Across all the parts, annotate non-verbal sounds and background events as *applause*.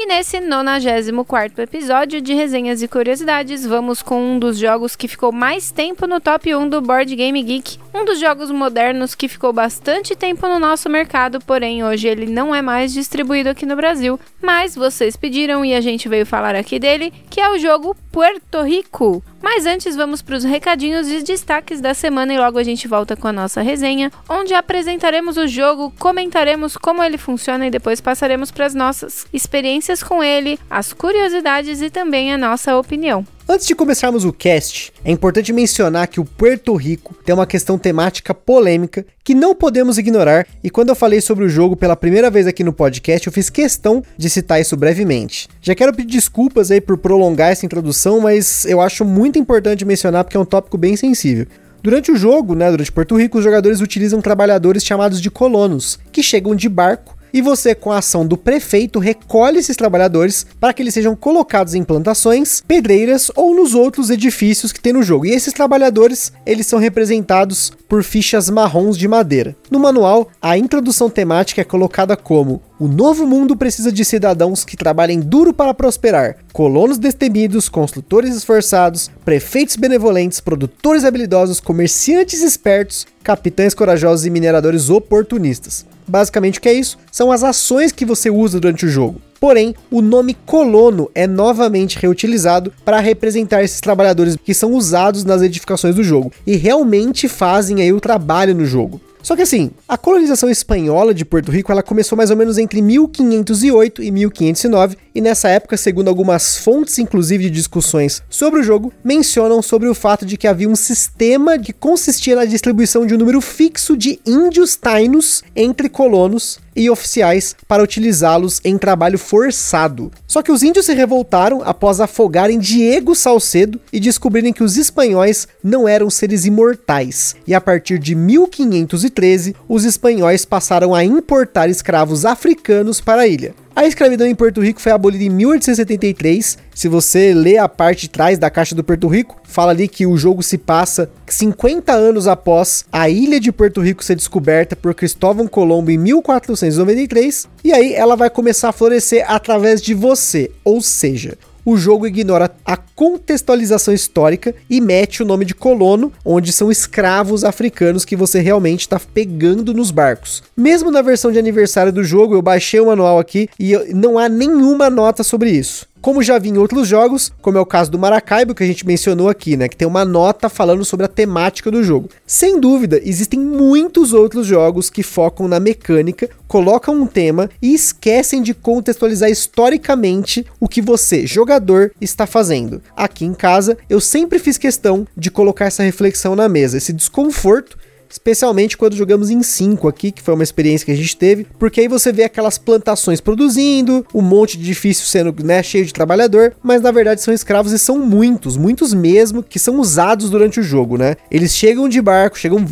E nesse 94 episódio de resenhas e curiosidades, vamos com um dos jogos que ficou mais tempo no top 1 do Board Game Geek. Um dos jogos modernos que ficou bastante tempo no nosso mercado, porém hoje ele não é mais distribuído aqui no Brasil. Mas vocês pediram e a gente veio falar aqui dele, que é o jogo Puerto Rico. Mas antes vamos para os recadinhos e destaques da semana e logo a gente volta com a nossa resenha, onde apresentaremos o jogo, comentaremos como ele funciona e depois passaremos para as nossas experiências com ele, as curiosidades e também a nossa opinião. Antes de começarmos o cast, é importante mencionar que o Puerto Rico tem uma questão temática polêmica que não podemos ignorar, e quando eu falei sobre o jogo pela primeira vez aqui no podcast, eu fiz questão de citar isso brevemente. Já quero pedir desculpas aí por prolongar essa introdução, mas eu acho muito importante mencionar porque é um tópico bem sensível. Durante o jogo, né, durante Porto Rico, os jogadores utilizam trabalhadores chamados de colonos, que chegam de barco e você, com a ação do prefeito, recolhe esses trabalhadores para que eles sejam colocados em plantações, pedreiras ou nos outros edifícios que tem no jogo. E esses trabalhadores, eles são representados por fichas marrons de madeira. No manual, a introdução temática é colocada como o novo mundo precisa de cidadãos que trabalhem duro para prosperar, colonos destemidos, construtores esforçados, prefeitos benevolentes, produtores habilidosos, comerciantes espertos, capitães corajosos e mineradores oportunistas. Basicamente o que é isso? São as ações que você usa durante o jogo. Porém, o nome colono é novamente reutilizado para representar esses trabalhadores que são usados nas edificações do jogo e realmente fazem aí o trabalho no jogo. Só que assim, a colonização espanhola de Porto Rico ela começou mais ou menos entre 1508 e 1509, e nessa época, segundo algumas fontes, inclusive de discussões sobre o jogo, mencionam sobre o fato de que havia um sistema que consistia na distribuição de um número fixo de índios tainos entre colonos e oficiais para utilizá-los em trabalho forçado. Só que os índios se revoltaram após afogarem Diego Salcedo e descobrirem que os espanhóis não eram seres imortais. E a partir de 1513, os espanhóis passaram a importar escravos africanos para a ilha. A escravidão em Porto Rico foi abolida em 1873. Se você lê a parte de trás da caixa do Porto Rico, fala ali que o jogo se passa 50 anos após a ilha de Porto Rico ser descoberta por Cristóvão Colombo em 1493, e aí ela vai começar a florescer através de você, ou seja, o jogo ignora a contextualização histórica e mete o nome de colono, onde são escravos africanos que você realmente está pegando nos barcos. Mesmo na versão de aniversário do jogo, eu baixei o manual aqui e não há nenhuma nota sobre isso. Como já vi em outros jogos, como é o caso do Maracaibo, que a gente mencionou aqui, né? Que tem uma nota falando sobre a temática do jogo. Sem dúvida, existem muitos outros jogos que focam na mecânica, colocam um tema e esquecem de contextualizar historicamente o que você, jogador, está fazendo. Aqui em casa, eu sempre fiz questão de colocar essa reflexão na mesa, esse desconforto especialmente quando jogamos em 5 aqui, que foi uma experiência que a gente teve, porque aí você vê aquelas plantações produzindo, um monte de edifício sendo né, cheio de trabalhador, mas na verdade são escravos e são muitos, muitos mesmo, que são usados durante o jogo, né? Eles chegam de barco, chegam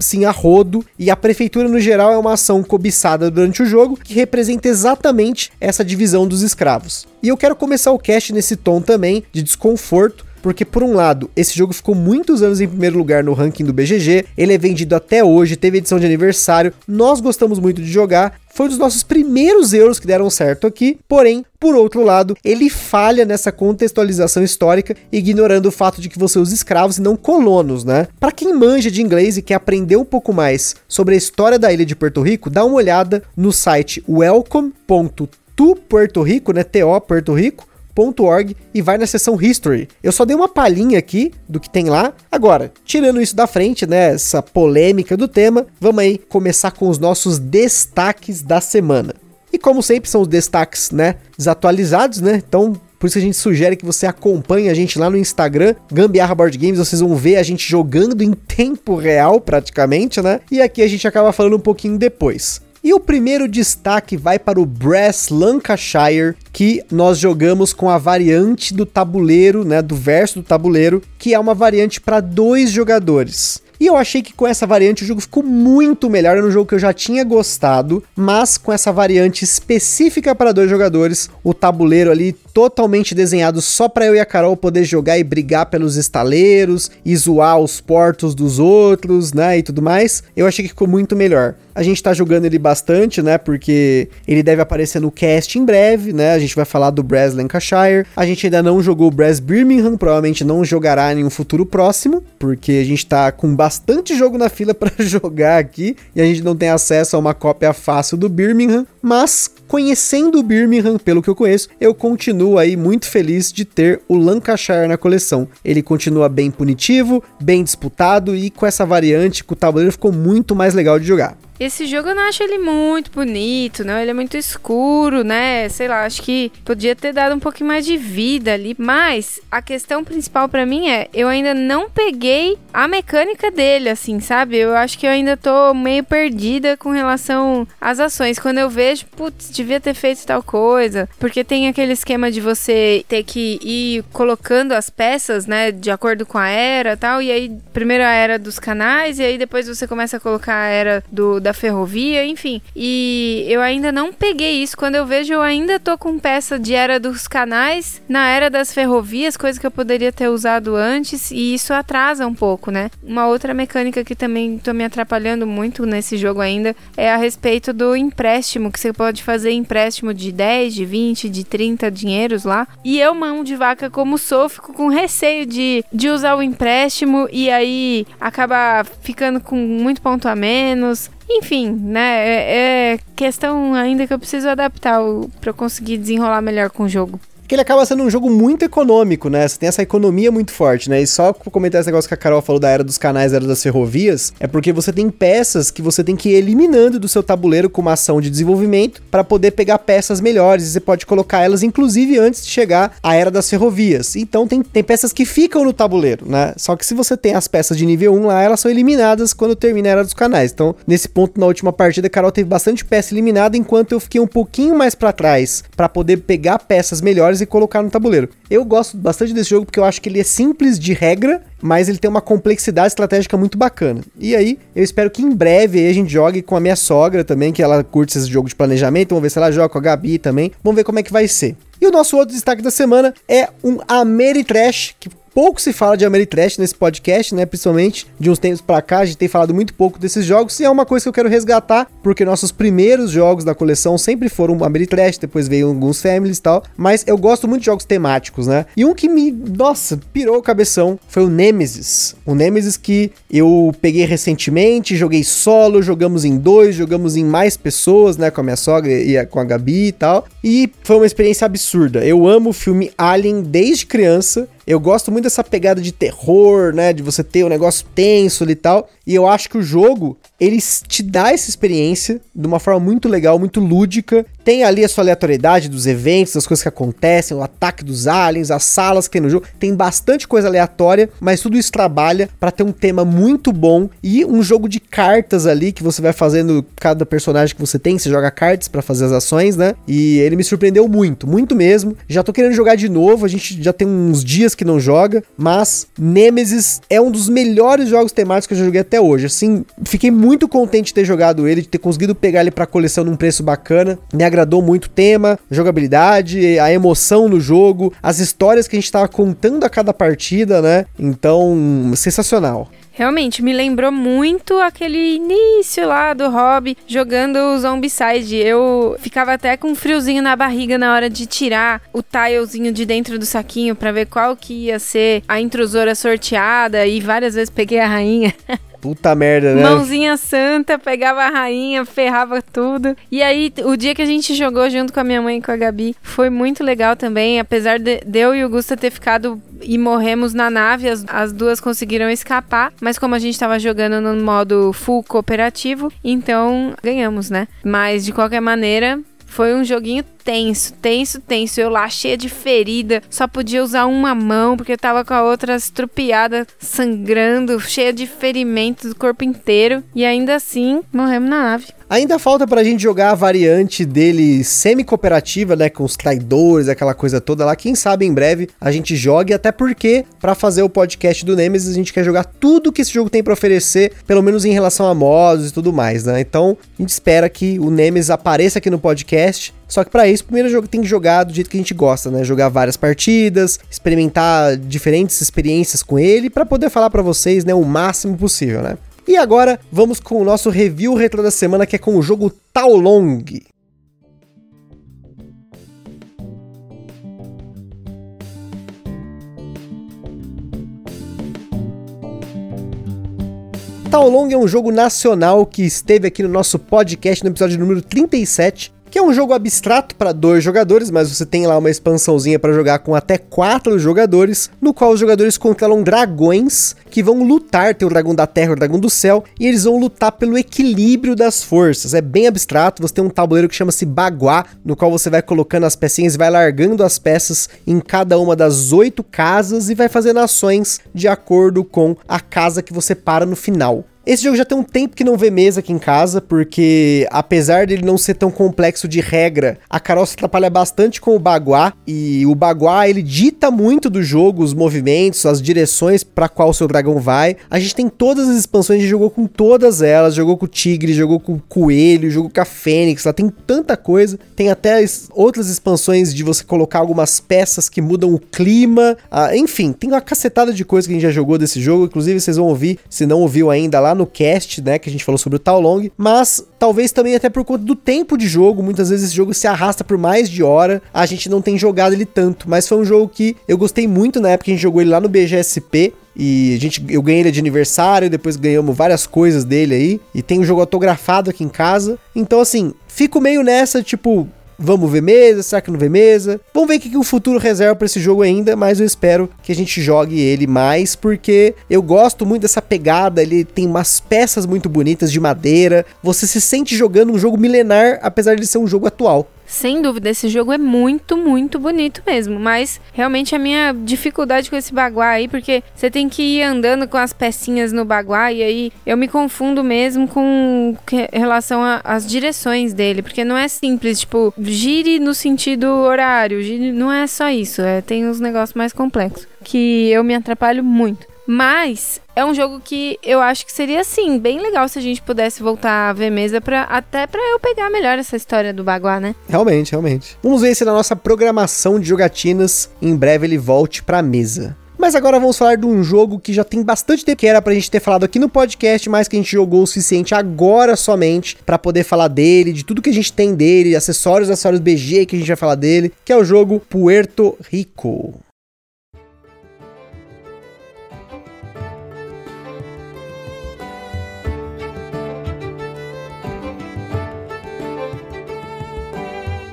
sim a rodo, e a prefeitura no geral é uma ação cobiçada durante o jogo, que representa exatamente essa divisão dos escravos. E eu quero começar o cast nesse tom também de desconforto, porque por um lado, esse jogo ficou muitos anos em primeiro lugar no ranking do BGG, ele é vendido até hoje, teve edição de aniversário, nós gostamos muito de jogar, foi um dos nossos primeiros euros que deram certo aqui, porém, por outro lado, ele falha nessa contextualização histórica, ignorando o fato de que você usa escravos e não colonos, né? Para quem manja de inglês e quer aprender um pouco mais sobre a história da ilha de Porto Rico, dá uma olhada no site welcome.topuertorico, né? TO Porto Rico, .org e vai na seção History. Eu só dei uma palhinha aqui do que tem lá. Agora, tirando isso da frente, né, essa polêmica do tema, vamos aí começar com os nossos destaques da semana. E como sempre são os destaques, né, desatualizados, né? Então, por isso a gente sugere que você acompanhe a gente lá no Instagram, Gambiarra Board Games, vocês vão ver a gente jogando em tempo real praticamente, né? E aqui a gente acaba falando um pouquinho depois. E o primeiro destaque vai para o Brass Lancashire, que nós jogamos com a variante do tabuleiro, né, do verso do tabuleiro, que é uma variante para dois jogadores. E eu achei que com essa variante o jogo ficou muito melhor. Era um jogo que eu já tinha gostado, mas com essa variante específica para dois jogadores, o tabuleiro ali totalmente desenhado só para eu e a Carol poder jogar e brigar pelos estaleiros e zoar os portos dos outros, né, e tudo mais. Eu achei que ficou muito melhor. A gente tá jogando ele bastante, né, porque ele deve aparecer no cast em breve, né? A gente vai falar do Brass Lancashire. A gente ainda não jogou o Brass Birmingham, provavelmente não jogará em um futuro próximo, porque a gente tá com bastante jogo na fila *laughs* para jogar aqui e a gente não tem acesso a uma cópia fácil do Birmingham, mas conhecendo o Birmingham, pelo que eu conheço, eu continuo aí muito feliz de ter o Lancashire na coleção. Ele continua bem punitivo, bem disputado e com essa variante, o tabuleiro ficou muito mais legal de jogar. Esse jogo eu não acho ele muito bonito, não. Ele é muito escuro, né? Sei lá, acho que podia ter dado um pouquinho mais de vida ali. Mas a questão principal para mim é: eu ainda não peguei a mecânica dele, assim, sabe? Eu acho que eu ainda tô meio perdida com relação às ações. Quando eu vejo, putz, devia ter feito tal coisa. Porque tem aquele esquema de você ter que ir colocando as peças, né? De acordo com a era e tal. E aí, primeiro a era dos canais, e aí depois você começa a colocar a era do da ferrovia, enfim. E eu ainda não peguei isso. Quando eu vejo, eu ainda tô com peça de era dos canais na era das ferrovias, coisa que eu poderia ter usado antes, e isso atrasa um pouco, né? Uma outra mecânica que também tô me atrapalhando muito nesse jogo ainda é a respeito do empréstimo, que você pode fazer empréstimo de 10, de 20, de 30 dinheiros lá. E eu, mão de vaca como sou, fico com receio de, de usar o empréstimo e aí acaba ficando com muito ponto a menos. Enfim, né? É, é questão ainda que eu preciso adaptar para eu conseguir desenrolar melhor com o jogo que ele acaba sendo um jogo muito econômico, né? Você tem essa economia muito forte, né? E só comentar esse negócio que a Carol falou da era dos canais, era das ferrovias, é porque você tem peças que você tem que ir eliminando do seu tabuleiro com uma ação de desenvolvimento para poder pegar peças melhores. Você pode colocar elas, inclusive, antes de chegar à era das ferrovias. Então tem, tem peças que ficam no tabuleiro, né? Só que se você tem as peças de nível 1 lá, elas são eliminadas quando termina a era dos canais. Então, nesse ponto, na última partida, a Carol teve bastante peça eliminada, enquanto eu fiquei um pouquinho mais para trás para poder pegar peças melhores e colocar no tabuleiro. Eu gosto bastante desse jogo porque eu acho que ele é simples de regra, mas ele tem uma complexidade estratégica muito bacana. E aí, eu espero que em breve a gente jogue com a minha sogra também, que ela curte esse jogo de planejamento. Vamos ver se ela joga com a Gabi também. Vamos ver como é que vai ser. E o nosso outro destaque da semana é um Ameritrash, que pouco se fala de Ameritrash nesse podcast, né? Principalmente de uns tempos para cá, a gente tem falado muito pouco desses jogos e é uma coisa que eu quero resgatar, porque nossos primeiros jogos da coleção sempre foram Ameritrash, depois veio alguns Families e tal, mas eu gosto muito de jogos temáticos, né? E um que me, nossa, pirou o cabeção foi o Nemesis. O Nemesis que eu peguei recentemente, joguei solo, jogamos em dois, jogamos em mais pessoas, né? Com a minha sogra e com a Gabi e tal. E foi uma experiência absurda. Eu amo o filme Alien desde criança. Eu gosto muito dessa pegada de terror, né? De você ter um negócio tenso e tal. E eu acho que o jogo, ele te dá essa experiência de uma forma muito legal, muito lúdica. Tem ali a sua aleatoriedade dos eventos, das coisas que acontecem, o ataque dos aliens, as salas que tem no jogo. Tem bastante coisa aleatória, mas tudo isso trabalha para ter um tema muito bom e um jogo de cartas ali que você vai fazendo cada personagem que você tem, você joga cartas para fazer as ações, né? E ele me surpreendeu muito, muito mesmo. Já tô querendo jogar de novo, a gente já tem uns dias que não joga, mas Nemesis é um dos melhores jogos temáticos que eu já joguei até hoje. Assim, fiquei muito contente de ter jogado ele, de ter conseguido pegar ele para coleção num preço bacana. Me agradou muito o tema, jogabilidade, a emoção no jogo, as histórias que a gente tava contando a cada partida, né? Então, sensacional. Realmente, me lembrou muito aquele início lá do hobby jogando o Zombicide. Eu ficava até com um friozinho na barriga na hora de tirar o tilezinho de dentro do saquinho para ver qual que ia ser a intrusora sorteada e várias vezes peguei a rainha. *laughs* Puta merda, né? Mãozinha santa, pegava a rainha, ferrava tudo. E aí, o dia que a gente jogou junto com a minha mãe e com a Gabi, foi muito legal também. Apesar de, de eu e o Gusta ter ficado e morremos na nave, as, as duas conseguiram escapar. Mas como a gente tava jogando no modo full cooperativo, então ganhamos, né? Mas de qualquer maneira, foi um joguinho tenso, tenso, tenso. Eu lá cheia de ferida, só podia usar uma mão porque eu tava com a outra estrupiada, sangrando, cheia de ferimentos do corpo inteiro. E ainda assim, morremos na nave. Ainda falta pra gente jogar a variante dele semi-cooperativa, né? Com os traidores, aquela coisa toda lá. Quem sabe em breve a gente jogue, até porque para fazer o podcast do Nemesis a gente quer jogar tudo que esse jogo tem para oferecer, pelo menos em relação a modos e tudo mais, né? Então a gente espera que o Nemesis apareça aqui no podcast. Só que para isso, primeiro jogo tem que jogar do jeito que a gente gosta, né? Jogar várias partidas, experimentar diferentes experiências com ele para poder falar para vocês, né, o máximo possível, né? E agora vamos com o nosso review retro da semana, que é com o jogo Taolong. Taolong é um jogo nacional que esteve aqui no nosso podcast no episódio número 37 que é um jogo abstrato para dois jogadores, mas você tem lá uma expansãozinha para jogar com até quatro jogadores, no qual os jogadores controlam dragões que vão lutar, tem o dragão da terra o dragão do céu, e eles vão lutar pelo equilíbrio das forças. É bem abstrato, você tem um tabuleiro que chama-se Baguá, no qual você vai colocando as pecinhas e vai largando as peças em cada uma das oito casas e vai fazendo ações de acordo com a casa que você para no final. Esse jogo já tem um tempo que não vê mesa aqui em casa, porque apesar dele não ser tão complexo de regra, a Carol se atrapalha bastante com o Baguá, e o Baguá ele dita muito do jogo, os movimentos, as direções para qual o seu dragão vai. A gente tem todas as expansões, a gente jogou com todas elas, jogou com o Tigre, jogou com o Coelho, jogou com a Fênix, lá tem tanta coisa. Tem até outras expansões de você colocar algumas peças que mudam o clima, ah, enfim, tem uma cacetada de coisa que a gente já jogou desse jogo, inclusive vocês vão ouvir, se não ouviu ainda lá no cast, né, que a gente falou sobre o Tal Long, mas talvez também até por conta do tempo de jogo, muitas vezes esse jogo se arrasta por mais de hora, a gente não tem jogado ele tanto, mas foi um jogo que eu gostei muito na época que a gente jogou ele lá no BGSP, e a gente, eu ganhei ele de aniversário, depois ganhamos várias coisas dele aí. E tem o um jogo autografado aqui em casa. Então, assim, fico meio nessa, tipo, Vamos ver mesa? Será que não vê mesa? Vamos ver o que, que o futuro reserva para esse jogo ainda, mas eu espero que a gente jogue ele mais, porque eu gosto muito dessa pegada. Ele tem umas peças muito bonitas de madeira. Você se sente jogando um jogo milenar, apesar de ser um jogo atual. Sem dúvida, esse jogo é muito, muito bonito mesmo. Mas realmente a minha dificuldade com esse baguá aí, porque você tem que ir andando com as pecinhas no baguá e aí eu me confundo mesmo com relação às direções dele, porque não é simples, tipo, gire no sentido horário, gire, não é só isso, é, tem uns negócios mais complexos que eu me atrapalho muito. Mas é um jogo que eu acho que seria assim, bem legal se a gente pudesse voltar a ver mesa para até para eu pegar melhor essa história do Baguá, né? Realmente, realmente. Vamos ver se na nossa programação de jogatinas em breve ele volte para mesa. Mas agora vamos falar de um jogo que já tem bastante tempo que era pra gente ter falado aqui no podcast, mas que a gente jogou o suficiente agora somente para poder falar dele, de tudo que a gente tem dele, acessórios, acessórios BG que a gente vai falar dele, que é o jogo Puerto Rico.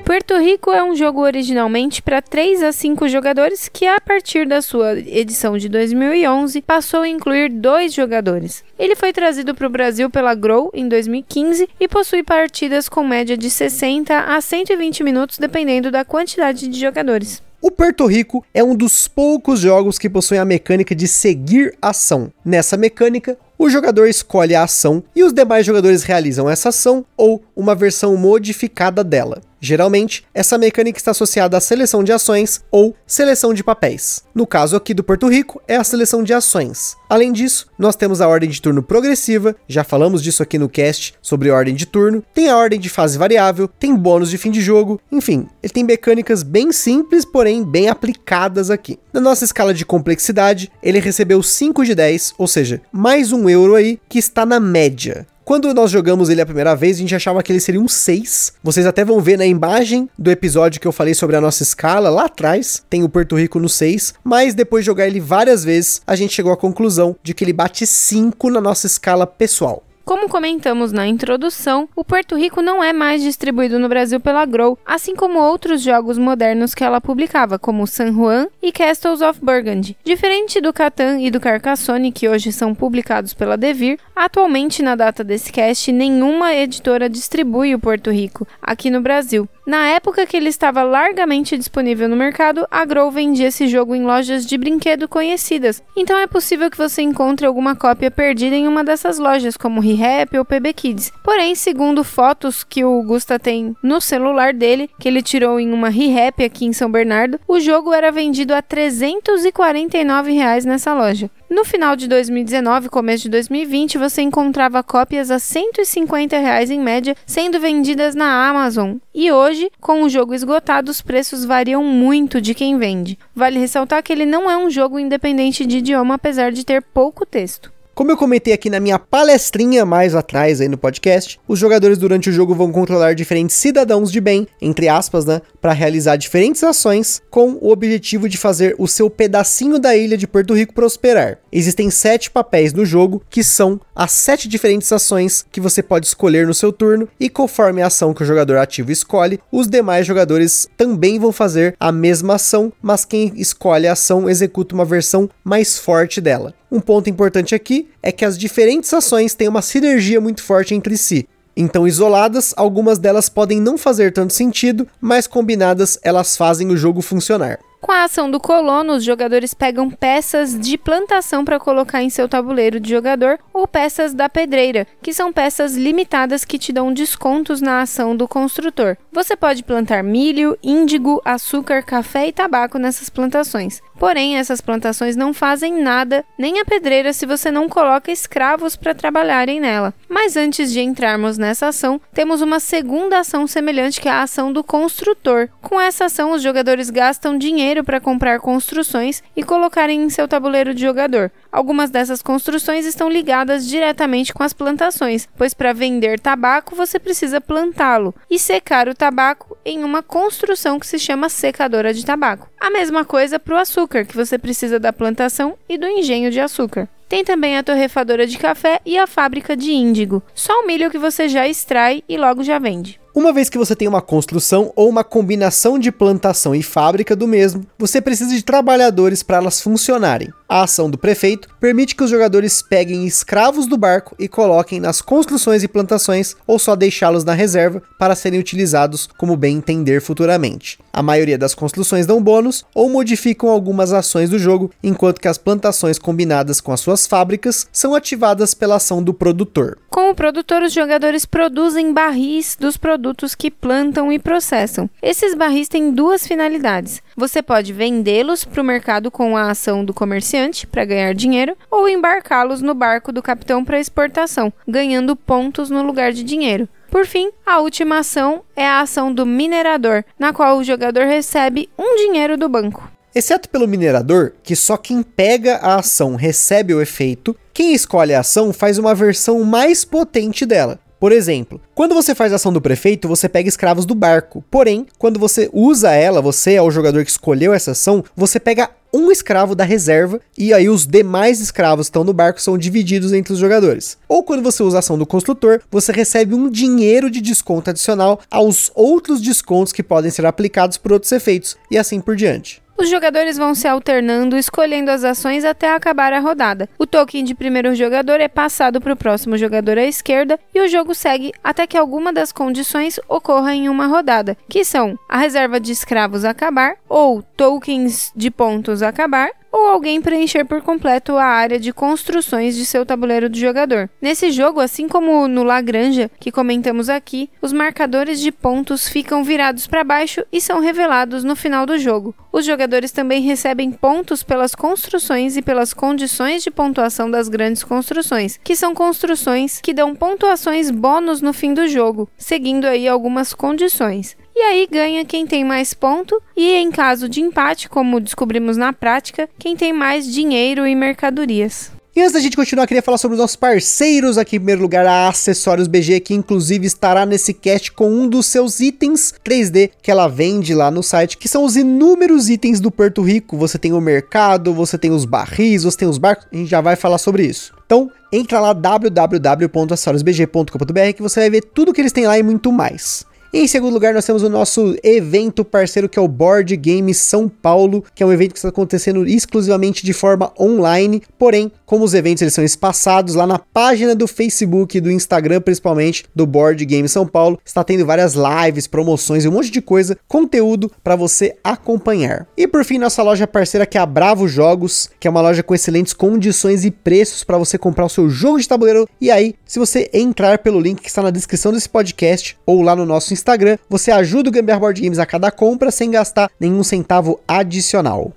Puerto Rico é um jogo originalmente para 3 a 5 jogadores que, a partir da sua edição de 2011, passou a incluir dois jogadores. Ele foi trazido para o Brasil pela Grow em 2015 e possui partidas com média de 60 a 120 minutos, dependendo da quantidade de jogadores. O Puerto Rico é um dos poucos jogos que possuem a mecânica de seguir ação. Nessa mecânica, o jogador escolhe a ação e os demais jogadores realizam essa ação ou uma versão modificada dela. Geralmente, essa mecânica está associada à seleção de ações ou seleção de papéis. No caso aqui do Porto Rico, é a seleção de ações. Além disso, nós temos a ordem de turno progressiva, já falamos disso aqui no cast sobre ordem de turno, tem a ordem de fase variável, tem bônus de fim de jogo, enfim, ele tem mecânicas bem simples, porém bem aplicadas aqui. Na nossa escala de complexidade, ele recebeu 5 de 10, ou seja, mais um euro aí, que está na média. Quando nós jogamos ele a primeira vez, a gente achava que ele seria um 6. Vocês até vão ver na imagem do episódio que eu falei sobre a nossa escala lá atrás, tem o Porto Rico no 6, mas depois de jogar ele várias vezes, a gente chegou à conclusão de que ele bate 5 na nossa escala pessoal. Como comentamos na introdução, o Porto Rico não é mais distribuído no Brasil pela Grow, assim como outros jogos modernos que ela publicava, como San Juan e Castles of Burgundy. Diferente do Catan e do Carcassonne, que hoje são publicados pela Devir, atualmente na data desse cast, nenhuma editora distribui o Porto Rico aqui no Brasil. Na época que ele estava largamente disponível no mercado, a Grow vendia esse jogo em lojas de brinquedo conhecidas, então é possível que você encontre alguma cópia perdida em uma dessas lojas, como ReHap ou PB Kids. Porém, segundo fotos que o Gusta tem no celular dele, que ele tirou em uma ReHap aqui em São Bernardo, o jogo era vendido a 349 reais nessa loja. No final de 2019 começo de 2020, você encontrava cópias a 150 reais em média sendo vendidas na Amazon. E hoje, com o jogo esgotado, os preços variam muito de quem vende. Vale ressaltar que ele não é um jogo independente de idioma, apesar de ter pouco texto. Como eu comentei aqui na minha palestrinha mais atrás aí no podcast, os jogadores durante o jogo vão controlar diferentes cidadãos de bem, entre aspas, né, para realizar diferentes ações com o objetivo de fazer o seu pedacinho da ilha de Porto Rico prosperar. Existem sete papéis no jogo que são as sete diferentes ações que você pode escolher no seu turno e conforme a ação que o jogador ativo escolhe, os demais jogadores também vão fazer a mesma ação, mas quem escolhe a ação executa uma versão mais forte dela. Um ponto importante aqui é que as diferentes ações têm uma sinergia muito forte entre si. Então, isoladas, algumas delas podem não fazer tanto sentido, mas combinadas elas fazem o jogo funcionar. Com a ação do colono, os jogadores pegam peças de plantação para colocar em seu tabuleiro de jogador ou peças da pedreira, que são peças limitadas que te dão descontos na ação do construtor. Você pode plantar milho, índigo, açúcar, café e tabaco nessas plantações. Porém, essas plantações não fazem nada, nem a pedreira, se você não coloca escravos para trabalharem nela. Mas antes de entrarmos nessa ação, temos uma segunda ação semelhante que é a ação do construtor. Com essa ação, os jogadores gastam dinheiro para comprar construções e colocarem em seu tabuleiro de jogador. Algumas dessas construções estão ligadas diretamente com as plantações, pois para vender tabaco você precisa plantá-lo e secar o tabaco em uma construção que se chama secadora de tabaco. A mesma coisa para o açúcar, que você precisa da plantação e do engenho de açúcar. Tem também a torrefadora de café e a fábrica de índigo. Só o milho que você já extrai e logo já vende. Uma vez que você tem uma construção ou uma combinação de plantação e fábrica do mesmo, você precisa de trabalhadores para elas funcionarem. A ação do prefeito permite que os jogadores peguem escravos do barco e coloquem nas construções e plantações ou só deixá-los na reserva para serem utilizados como bem entender futuramente. A maioria das construções dão bônus ou modificam algumas ações do jogo, enquanto que as plantações combinadas com as suas fábricas são ativadas pela ação do produtor. Com o produtor, os jogadores produzem barris dos produtos que plantam e processam. Esses barris têm duas finalidades. Você pode vendê-los para o mercado com a ação do comerciante para ganhar dinheiro ou embarcá-los no barco do capitão para exportação, ganhando pontos no lugar de dinheiro. Por fim, a última ação é a ação do minerador, na qual o jogador recebe um dinheiro do banco. Exceto pelo minerador, que só quem pega a ação recebe o efeito, quem escolhe a ação faz uma versão mais potente dela. Por exemplo, quando você faz a ação do prefeito, você pega escravos do barco. Porém, quando você usa ela, você é o jogador que escolheu essa ação, você pega um escravo da reserva e aí os demais escravos que estão no barco são divididos entre os jogadores. Ou quando você usa a ação do construtor, você recebe um dinheiro de desconto adicional aos outros descontos que podem ser aplicados por outros efeitos e assim por diante. Os jogadores vão se alternando, escolhendo as ações até acabar a rodada. O token de primeiro jogador é passado para o próximo jogador à esquerda e o jogo segue até que alguma das condições ocorra em uma rodada, que são a reserva de escravos acabar ou tokens de pontos acabar ou alguém preencher por completo a área de construções de seu tabuleiro do jogador. Nesse jogo, assim como no Lagranja, que comentamos aqui, os marcadores de pontos ficam virados para baixo e são revelados no final do jogo. Os jogadores também recebem pontos pelas construções e pelas condições de pontuação das grandes construções, que são construções que dão pontuações bônus no fim do jogo, seguindo aí algumas condições. E aí ganha quem tem mais ponto e em caso de empate, como descobrimos na prática, quem tem mais dinheiro e mercadorias. E antes da gente continuar, queria falar sobre os nossos parceiros aqui. Em primeiro lugar, a Acessórios BG, que inclusive estará nesse cast com um dos seus itens 3D que ela vende lá no site, que são os inúmeros itens do Porto Rico. Você tem o mercado, você tem os barris, você tem os barcos, a gente já vai falar sobre isso. Então, entra lá www.acessoriosbg.com.br que você vai ver tudo que eles têm lá e muito mais. Em segundo lugar, nós temos o nosso evento parceiro que é o Board Game São Paulo, que é um evento que está acontecendo exclusivamente de forma online. Porém, como os eventos eles são espaçados lá na página do Facebook e do Instagram, principalmente do Board Game São Paulo, está tendo várias lives, promoções e um monte de coisa, conteúdo para você acompanhar. E por fim, nossa loja parceira que é a Bravo Jogos, que é uma loja com excelentes condições e preços para você comprar o seu jogo de tabuleiro. E aí, se você entrar pelo link que está na descrição desse podcast ou lá no nosso Instagram, você ajuda o Gambiar Board Games a cada compra sem gastar nenhum centavo adicional.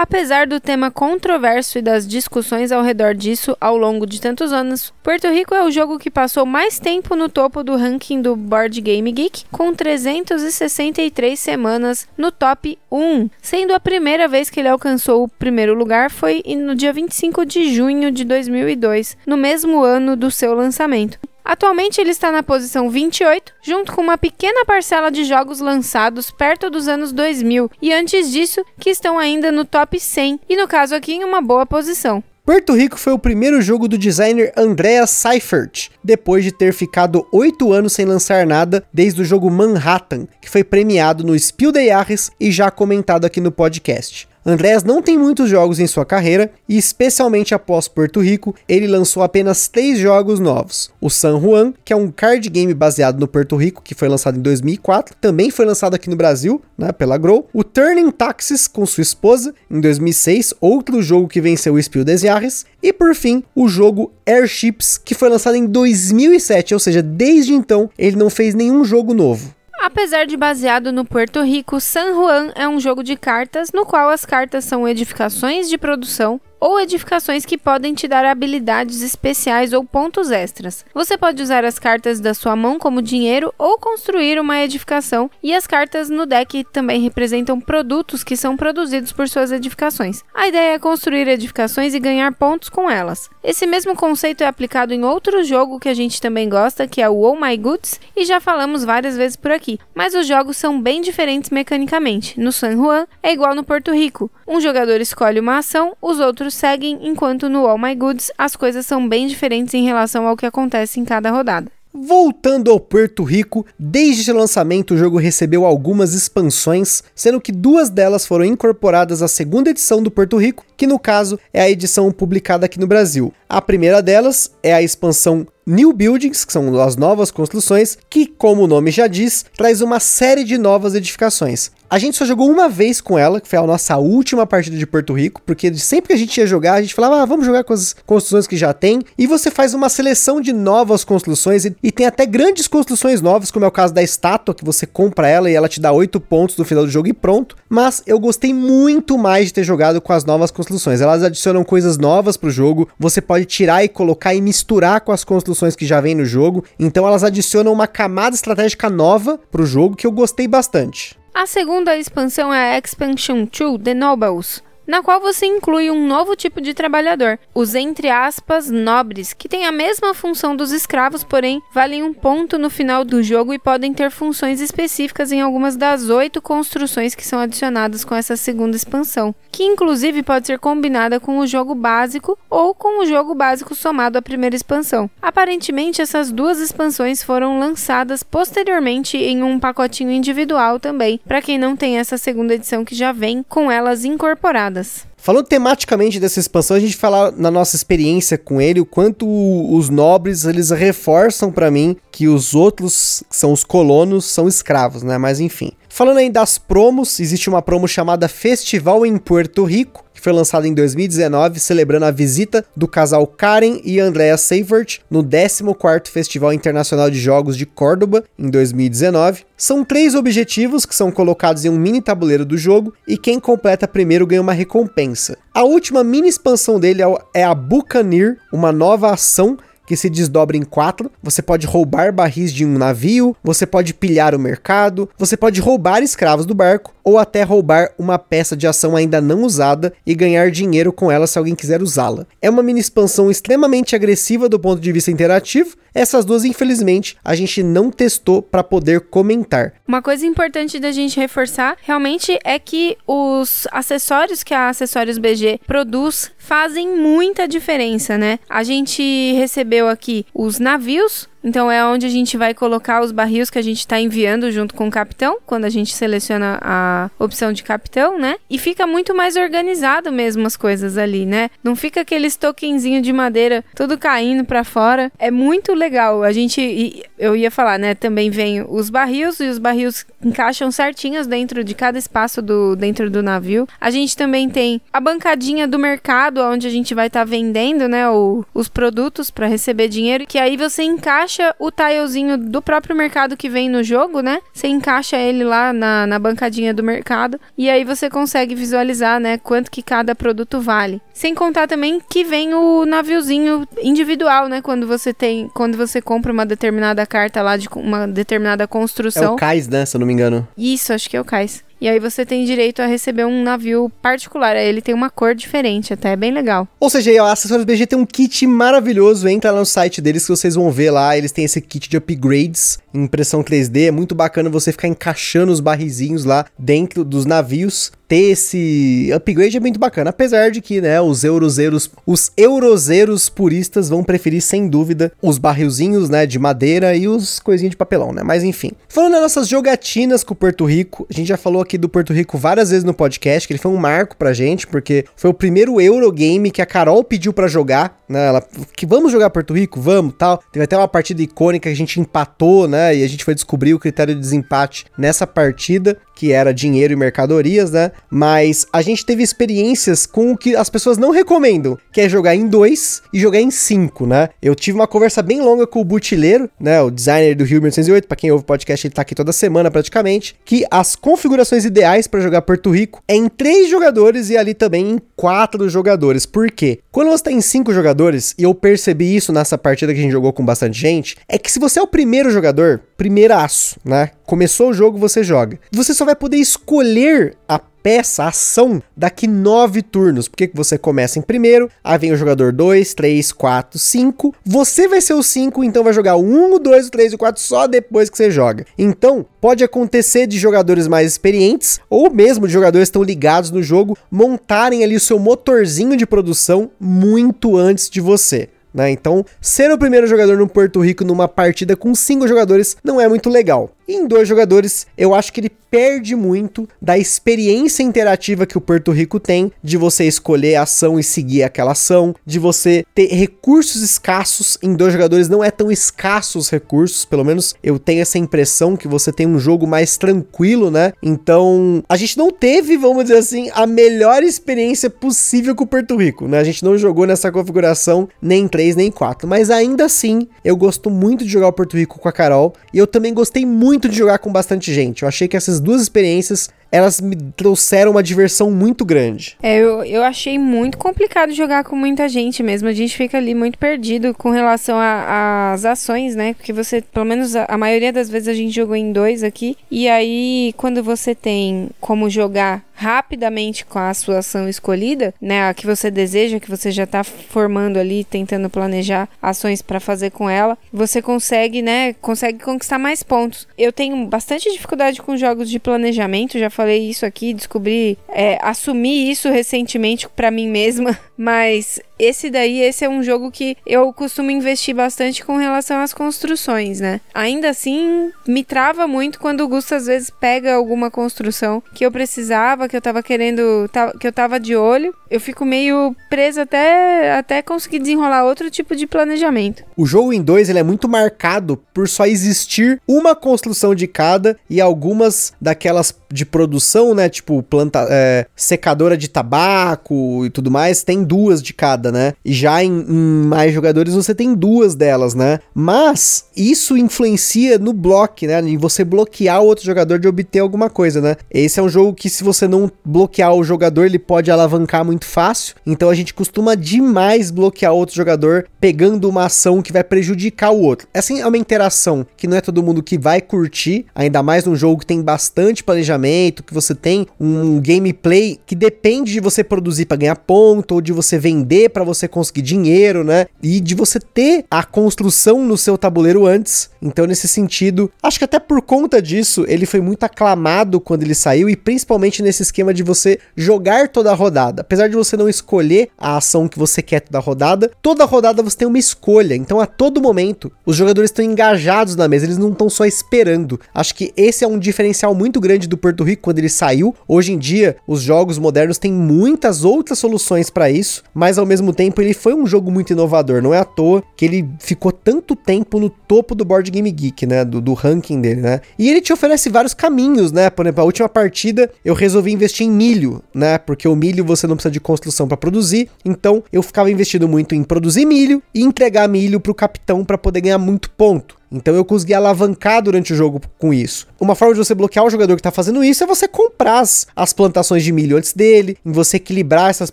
Apesar do tema controverso e das discussões ao redor disso ao longo de tantos anos, Puerto Rico é o jogo que passou mais tempo no topo do ranking do Board Game Geek, com 363 semanas no top 1, sendo a primeira vez que ele alcançou o primeiro lugar foi no dia 25 de junho de 2002, no mesmo ano do seu lançamento. Atualmente ele está na posição 28, junto com uma pequena parcela de jogos lançados perto dos anos 2000 e antes disso que estão ainda no top 100 e no caso aqui em uma boa posição. Puerto Rico foi o primeiro jogo do designer Andreas Seifert, depois de ter ficado oito anos sem lançar nada desde o jogo Manhattan, que foi premiado no Spiel des Jahres e já comentado aqui no podcast. Andreas não tem muitos jogos em sua carreira e, especialmente após Porto Rico, ele lançou apenas três jogos novos: o San Juan, que é um card game baseado no Porto Rico, que foi lançado em 2004, também foi lançado aqui no Brasil, né, pela Grow, o Turning Taxes com sua esposa, em 2006, outro jogo que venceu o Spiel des Jahres, e por fim, o jogo Airships, que foi lançado em 2007, ou seja, desde então ele não fez nenhum jogo novo. Apesar de baseado no Puerto Rico, San Juan é um jogo de cartas no qual as cartas são edificações de produção ou edificações que podem te dar habilidades especiais ou pontos extras. Você pode usar as cartas da sua mão como dinheiro ou construir uma edificação, e as cartas no deck também representam produtos que são produzidos por suas edificações. A ideia é construir edificações e ganhar pontos com elas. Esse mesmo conceito é aplicado em outro jogo que a gente também gosta, que é o Oh My Goods, e já falamos várias vezes por aqui, mas os jogos são bem diferentes mecanicamente. No San Juan é igual no Porto Rico. Um jogador escolhe uma ação, os outros seguem, enquanto no All My Goods as coisas são bem diferentes em relação ao que acontece em cada rodada. Voltando ao Porto Rico, desde seu lançamento o jogo recebeu algumas expansões, sendo que duas delas foram incorporadas à segunda edição do Porto Rico, que no caso é a edição publicada aqui no Brasil. A primeira delas é a expansão New Buildings, que são as novas construções, que, como o nome já diz, traz uma série de novas edificações. A gente só jogou uma vez com ela, que foi a nossa última partida de Porto Rico, porque sempre que a gente ia jogar, a gente falava, ah, vamos jogar com as construções que já tem, e você faz uma seleção de novas construções, e, e tem até grandes construções novas, como é o caso da estátua, que você compra ela e ela te dá 8 pontos no final do jogo e pronto. Mas eu gostei muito mais de ter jogado com as novas construções. Elas adicionam coisas novas pro jogo, você pode tirar e colocar e misturar com as construções que já vem no jogo, então elas adicionam uma camada estratégica nova pro jogo que eu gostei bastante. A segunda expansão é a Expansion 2 The Nobles, na qual você inclui um novo tipo de trabalhador, os entre aspas nobres, que têm a mesma função dos escravos, porém valem um ponto no final do jogo e podem ter funções específicas em algumas das oito construções que são adicionadas com essa segunda expansão, que inclusive pode ser combinada com o jogo básico ou com o jogo básico somado à primeira expansão. Aparentemente, essas duas expansões foram lançadas posteriormente em um pacotinho individual também, para quem não tem essa segunda edição que já vem com elas incorporadas. Falando tematicamente dessa expansão, a gente fala na nossa experiência com ele o quanto os nobres eles reforçam para mim que os outros, que são os colonos, são escravos, né? Mas enfim. Falando aí das promos, existe uma promo chamada Festival em Puerto Rico, que foi lançado em 2019, celebrando a visita do casal Karen e Andrea Seifert no 14º Festival Internacional de Jogos de Córdoba, em 2019. São três objetivos que são colocados em um mini tabuleiro do jogo e quem completa primeiro ganha uma recompensa. A última mini expansão dele é a Buccaneer, uma nova ação que se desdobra em quatro. Você pode roubar barris de um navio, você pode pilhar o mercado, você pode roubar escravos do barco, ou até roubar uma peça de ação ainda não usada e ganhar dinheiro com ela se alguém quiser usá-la. É uma mini expansão extremamente agressiva do ponto de vista interativo. Essas duas, infelizmente, a gente não testou para poder comentar. Uma coisa importante da gente reforçar realmente é que os acessórios que a Acessórios BG produz fazem muita diferença, né? A gente recebeu aqui os navios então é onde a gente vai colocar os barris que a gente está enviando junto com o capitão, quando a gente seleciona a opção de capitão, né? E fica muito mais organizado mesmo as coisas ali, né? Não fica aquele tokenzinho de madeira tudo caindo para fora. É muito legal. A gente, eu ia falar, né? Também vem os barris e os barris encaixam certinhos dentro de cada espaço do dentro do navio. A gente também tem a bancadinha do mercado, onde a gente vai estar tá vendendo, né? O, os produtos para receber dinheiro, que aí você encaixa encaixa o tilezinho do próprio mercado que vem no jogo, né? Você encaixa ele lá na, na bancadinha do mercado e aí você consegue visualizar, né, quanto que cada produto vale. Sem contar também que vem o naviozinho individual, né? Quando você tem, quando você compra uma determinada carta lá de uma determinada construção. É o cais, né? Se eu não me engano. Isso, acho que é o cais. E aí você tem direito a receber um navio particular. Ele tem uma cor diferente, até é bem legal. Ou seja, a Acessórios BG tem um kit maravilhoso. Entra lá no site deles que vocês vão ver lá. Eles têm esse kit de upgrades impressão 3D. É muito bacana você ficar encaixando os barrizinhos lá dentro dos navios ter esse upgrade é muito bacana. Apesar de que, né, os eurozeiros, os eurozeiros puristas vão preferir sem dúvida os barrilzinhos, né, de madeira e os coisinhos de papelão, né? Mas enfim. Falando das nossas jogatinas com o Porto Rico, a gente já falou aqui do Porto Rico várias vezes no podcast, que ele foi um marco pra gente, porque foi o primeiro Eurogame que a Carol pediu para jogar, né? Ela que vamos jogar Porto Rico, vamos, tal. Teve até uma partida icônica que a gente empatou, né? E a gente foi descobrir o critério de desempate nessa partida que era dinheiro e mercadorias, né? Mas a gente teve experiências com o que as pessoas não recomendam, que é jogar em dois e jogar em cinco, né? Eu tive uma conversa bem longa com o Butileiro, né? O designer do Rio 1808, para quem ouve o podcast, ele tá aqui toda semana praticamente, que as configurações ideais para jogar Porto Rico é em três jogadores e ali também em quatro jogadores. Por quê? Quando você tá em cinco jogadores, e eu percebi isso nessa partida que a gente jogou com bastante gente, é que se você é o primeiro jogador, primeiraço, né? Começou o jogo, você joga. Você só vai poder escolher a peça, a ação, daqui nove turnos. Porque você começa em primeiro, aí vem o jogador 2, 3, 4, 5. Você vai ser o 5, então vai jogar o 1, o 2, o 3 e o 4 só depois que você joga. Então, pode acontecer de jogadores mais experientes, ou mesmo de jogadores que estão ligados no jogo, montarem ali o seu motorzinho de produção muito antes de você. Né? Então, ser o primeiro jogador no Porto Rico numa partida com cinco jogadores não é muito legal. Em dois jogadores, eu acho que ele perde muito da experiência interativa que o Porto Rico tem de você escolher a ação e seguir aquela ação, de você ter recursos escassos. Em dois jogadores não é tão escassos os recursos, pelo menos eu tenho essa impressão que você tem um jogo mais tranquilo, né? Então, a gente não teve, vamos dizer assim, a melhor experiência possível com o Porto Rico, né? A gente não jogou nessa configuração nem em 3 nem em 4, mas ainda assim, eu gosto muito de jogar o Porto Rico com a Carol e eu também gostei muito muito de jogar com bastante gente. Eu achei que essas duas experiências elas me trouxeram uma diversão muito grande. É, eu, eu achei muito complicado jogar com muita gente mesmo. A gente fica ali muito perdido com relação às ações, né? Porque você, pelo menos a, a, maioria das vezes a gente jogou em dois aqui. E aí, quando você tem como jogar rapidamente com a sua ação escolhida, né? A que você deseja, que você já tá formando ali, tentando planejar ações para fazer com ela, você consegue, né? Consegue conquistar mais pontos. Eu tenho bastante dificuldade com jogos de planejamento, já falei isso aqui, descobri, é, assumi isso recentemente para mim mesma, mas esse daí, esse é um jogo que eu costumo investir bastante com relação às construções, né? Ainda assim, me trava muito quando o Gusto às vezes pega alguma construção que eu precisava, que eu tava querendo, que eu tava de olho. Eu fico meio presa até, até conseguir desenrolar outro tipo de planejamento. O jogo em dois ele é muito marcado por só existir uma construção de cada e algumas daquelas de produção, né? Tipo planta, é, secadora de tabaco e tudo mais, tem duas de cada, né? E já em, em mais jogadores você tem duas delas, né? Mas isso influencia no bloco, né? Em você bloquear o outro jogador de obter alguma coisa, né? Esse é um jogo que se você não bloquear o jogador, ele pode alavancar muito fácil. Então a gente costuma demais bloquear outro jogador pegando uma ação que vai prejudicar o outro. Essa é uma interação que não é todo mundo que vai curtir, ainda mais num jogo que tem bastante planejamento, que você tem um gameplay que depende de você produzir para ganhar ponto ou de você vender para você conseguir dinheiro, né? E de você ter a construção no seu tabuleiro antes. Então, nesse sentido, acho que até por conta disso, ele foi muito aclamado quando ele saiu e principalmente nesse esquema de você jogar toda a rodada. Apesar de você não escolher a ação que você quer toda a rodada, toda rodada você tem uma escolha. Então, a todo momento, os jogadores estão engajados na mesa, eles não estão só esperando. Acho que esse é um diferencial muito grande do Porto Rico quando ele saiu. Hoje em dia, os jogos modernos têm muitas outras soluções para isso, mas ao mesmo tempo ele foi um jogo muito inovador. Não é à toa que ele ficou tanto tempo no topo do Board Game Geek, né? Do, do ranking dele, né? E ele te oferece vários caminhos, né? Por exemplo, a última partida eu resolvi investir em milho, né? Porque o milho você não precisa de construção para produzir. Então eu ficava investindo muito em produzir milho e entregar milho pro capitão para poder ganhar muito ponto. Então eu consegui alavancar durante o jogo com isso. Uma forma de você bloquear o jogador que está fazendo isso é você comprar as, as, plantações de milho antes dele, em você equilibrar essas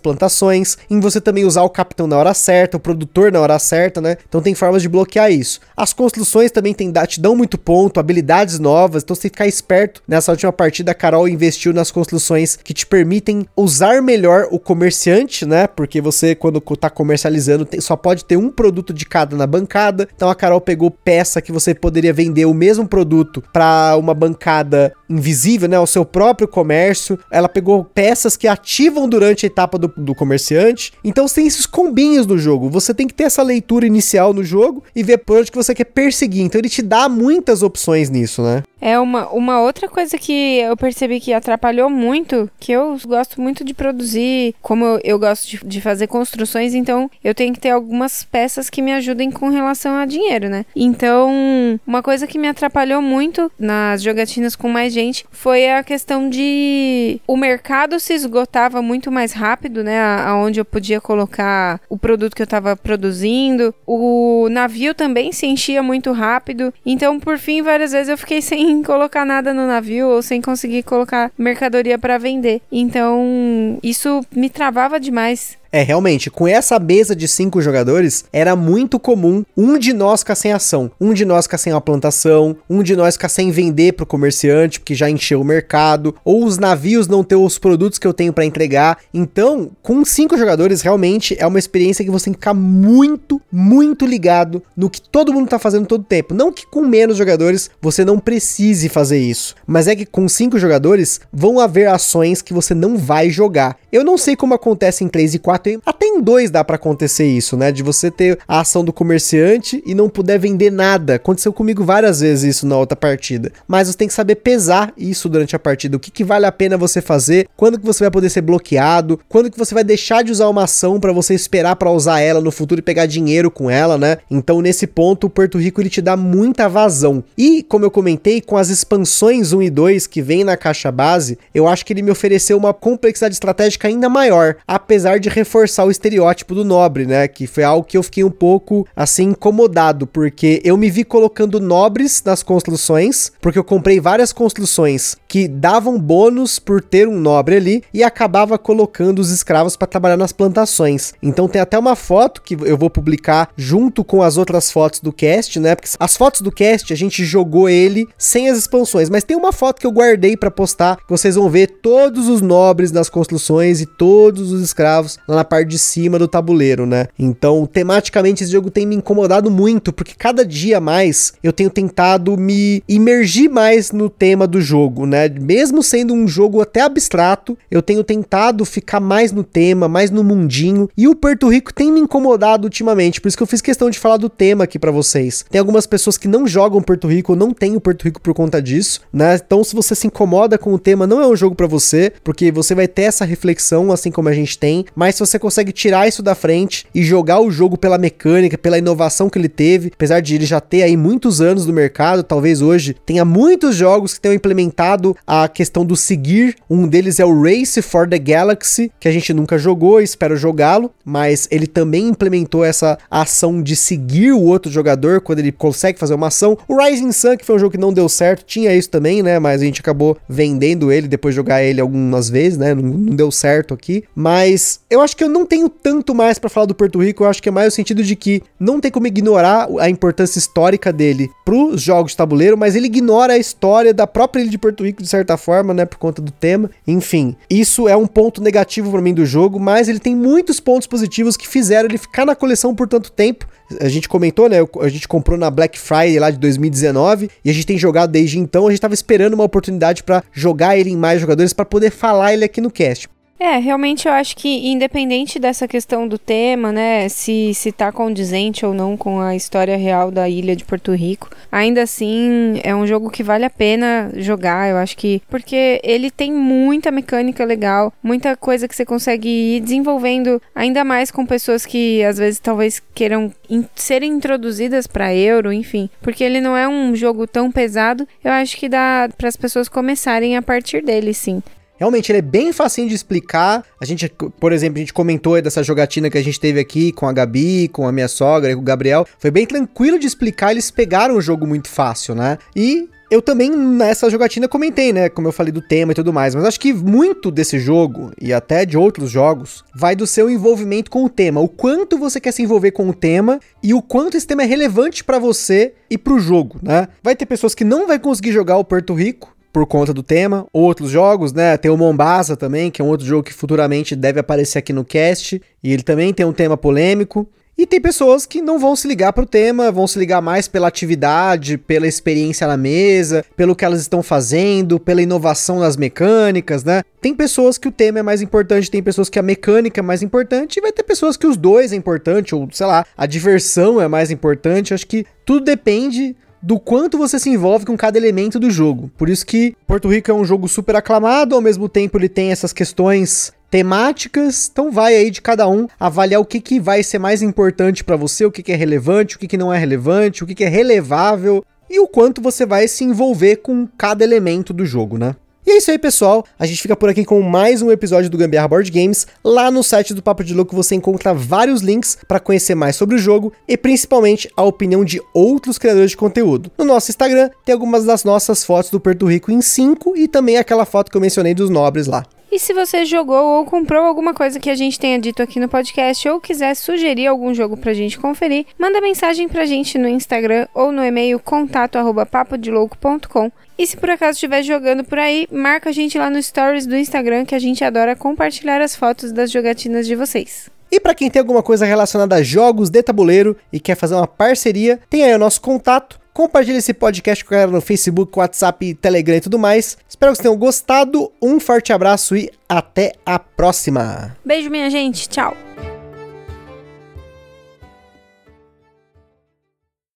plantações, em você também usar o capitão na hora certa, o produtor na hora certa, né? Então tem formas de bloquear isso. As construções também tem, te dão muito ponto, habilidades novas, então você tem que ficar esperto. Nessa última partida, a Carol investiu nas construções que te permitem usar melhor o comerciante, né? Porque você, quando tá comercializando, tem, só pode ter um produto de cada na bancada. Então a Carol pegou peça que você poderia vender o mesmo produto para uma bancada invisível, né? O seu próprio comércio. Ela pegou peças que ativam durante a etapa do, do comerciante. Então você tem esses combinhos no jogo. Você tem que ter essa leitura inicial no jogo e ver por onde que você quer perseguir. Então ele te dá muitas opções nisso, né? É uma, uma outra coisa que eu percebi que atrapalhou muito, que eu gosto muito de produzir, como eu, eu gosto de, de, fazer construções, então eu tenho que ter algumas peças que me ajudem com relação a dinheiro, né? Então, uma coisa que me atrapalhou muito nas jogatinas com mais gente foi a questão de o mercado se esgotava muito mais rápido, né? Aonde eu podia colocar o produto que eu estava produzindo. O navio também se enchia muito rápido. Então, por fim, várias vezes eu fiquei *laughs* sem colocar nada no navio ou sem conseguir colocar mercadoria para vender. Então, isso me travava demais. É, realmente, com essa mesa de cinco jogadores, era muito comum um de nós ficar sem ação, um de nós ficar sem a plantação, um de nós ficar sem vender pro comerciante, porque já encheu o mercado, ou os navios não ter os produtos que eu tenho para entregar. Então, com cinco jogadores, realmente é uma experiência que você tem que ficar muito, muito ligado no que todo mundo tá fazendo todo tempo. Não que com menos jogadores você não precise fazer isso, mas é que com cinco jogadores vão haver ações que você não vai jogar. Eu não sei como acontece em 3 e 4 tem, até em dois dá para acontecer isso, né? De você ter a ação do comerciante e não puder vender nada. Aconteceu comigo várias vezes isso na outra partida. Mas você tem que saber pesar isso durante a partida. O que, que vale a pena você fazer? Quando que você vai poder ser bloqueado? Quando que você vai deixar de usar uma ação para você esperar para usar ela no futuro e pegar dinheiro com ela, né? Então nesse ponto o Porto Rico ele te dá muita vazão. E como eu comentei, com as expansões 1 e 2 que vem na caixa base, eu acho que ele me ofereceu uma complexidade estratégica ainda maior, apesar de reforçar reforçar o estereótipo do nobre, né? Que foi algo que eu fiquei um pouco assim incomodado, porque eu me vi colocando nobres nas construções, porque eu comprei várias construções que davam bônus por ter um nobre ali e acabava colocando os escravos para trabalhar nas plantações. Então tem até uma foto que eu vou publicar junto com as outras fotos do cast, né? Porque as fotos do cast a gente jogou ele sem as expansões, mas tem uma foto que eu guardei para postar, vocês vão ver todos os nobres nas construções e todos os escravos na parte de cima do tabuleiro, né? Então, tematicamente, esse jogo tem me incomodado muito, porque cada dia mais eu tenho tentado me imergir mais no tema do jogo, né? Mesmo sendo um jogo até abstrato, eu tenho tentado ficar mais no tema, mais no mundinho, e o Porto Rico tem me incomodado ultimamente, por isso que eu fiz questão de falar do tema aqui para vocês. Tem algumas pessoas que não jogam Porto Rico, não tem o Porto Rico por conta disso, né? Então, se você se incomoda com o tema, não é um jogo para você, porque você vai ter essa reflexão, assim como a gente tem, mas se você consegue tirar isso da frente e jogar o jogo pela mecânica, pela inovação que ele teve, apesar de ele já ter aí muitos anos no mercado, talvez hoje tenha muitos jogos que tenham implementado a questão do seguir. Um deles é o Race for the Galaxy, que a gente nunca jogou, espero jogá-lo, mas ele também implementou essa ação de seguir o outro jogador quando ele consegue fazer uma ação. O Rising Sun, que foi um jogo que não deu certo, tinha isso também, né? Mas a gente acabou vendendo ele depois de jogar ele algumas vezes, né? Não, não deu certo aqui. Mas eu acho que eu não tenho tanto mais para falar do Porto Rico. Eu acho que é mais o sentido de que não tem como ignorar a importância histórica dele pros jogos de tabuleiro, mas ele ignora a história da própria ilha de Porto Rico de certa forma, né? Por conta do tema. Enfim, isso é um ponto negativo para mim do jogo, mas ele tem muitos pontos positivos que fizeram ele ficar na coleção por tanto tempo. A gente comentou, né? A gente comprou na Black Friday lá de 2019 e a gente tem jogado desde então. A gente tava esperando uma oportunidade para jogar ele em mais jogadores para poder falar ele aqui no cast. É, realmente eu acho que independente dessa questão do tema, né, se se tá condizente ou não com a história real da ilha de Porto Rico, ainda assim é um jogo que vale a pena jogar, eu acho que porque ele tem muita mecânica legal, muita coisa que você consegue ir desenvolvendo ainda mais com pessoas que às vezes talvez queiram in serem introduzidas para euro, enfim, porque ele não é um jogo tão pesado, eu acho que dá para as pessoas começarem a partir dele, sim. Realmente, ele é bem facinho de explicar. A gente, por exemplo, a gente comentou dessa jogatina que a gente teve aqui com a Gabi, com a minha sogra e com o Gabriel. Foi bem tranquilo de explicar, eles pegaram o jogo muito fácil, né? E eu também nessa jogatina comentei, né? Como eu falei do tema e tudo mais, mas acho que muito desse jogo e até de outros jogos vai do seu envolvimento com o tema, o quanto você quer se envolver com o tema e o quanto esse tema é relevante para você e pro jogo, né? Vai ter pessoas que não vai conseguir jogar o Porto Rico por conta do tema. Outros jogos, né? Tem o Mombasa também, que é um outro jogo que futuramente deve aparecer aqui no cast. E ele também tem um tema polêmico. E tem pessoas que não vão se ligar para o tema, vão se ligar mais pela atividade, pela experiência na mesa, pelo que elas estão fazendo, pela inovação nas mecânicas, né? Tem pessoas que o tema é mais importante, tem pessoas que a mecânica é mais importante, e vai ter pessoas que os dois é importante, ou sei lá, a diversão é mais importante. Acho que tudo depende do quanto você se envolve com cada elemento do jogo. Por isso que Porto Rico é um jogo super aclamado, ao mesmo tempo ele tem essas questões temáticas, então vai aí de cada um avaliar o que, que vai ser mais importante para você, o que, que é relevante, o que, que não é relevante, o que, que é relevável e o quanto você vai se envolver com cada elemento do jogo, né? E é isso aí, pessoal. A gente fica por aqui com mais um episódio do Gambiarra Board Games. Lá no site do Papo de Louco você encontra vários links para conhecer mais sobre o jogo e principalmente a opinião de outros criadores de conteúdo. No nosso Instagram tem algumas das nossas fotos do Porto Rico em 5 e também aquela foto que eu mencionei dos nobres lá. E se você jogou ou comprou alguma coisa que a gente tenha dito aqui no podcast ou quiser sugerir algum jogo pra gente conferir, manda mensagem pra gente no Instagram ou no e-mail contato@papodelouco.com. E se por acaso estiver jogando por aí, marca a gente lá no stories do Instagram que a gente adora compartilhar as fotos das jogatinas de vocês. E para quem tem alguma coisa relacionada a jogos de tabuleiro e quer fazer uma parceria, tem aí o nosso contato Compartilhe esse podcast com a galera no Facebook, WhatsApp, Telegram e tudo mais. Espero que vocês tenham gostado. Um forte abraço e até a próxima. Beijo, minha gente. Tchau.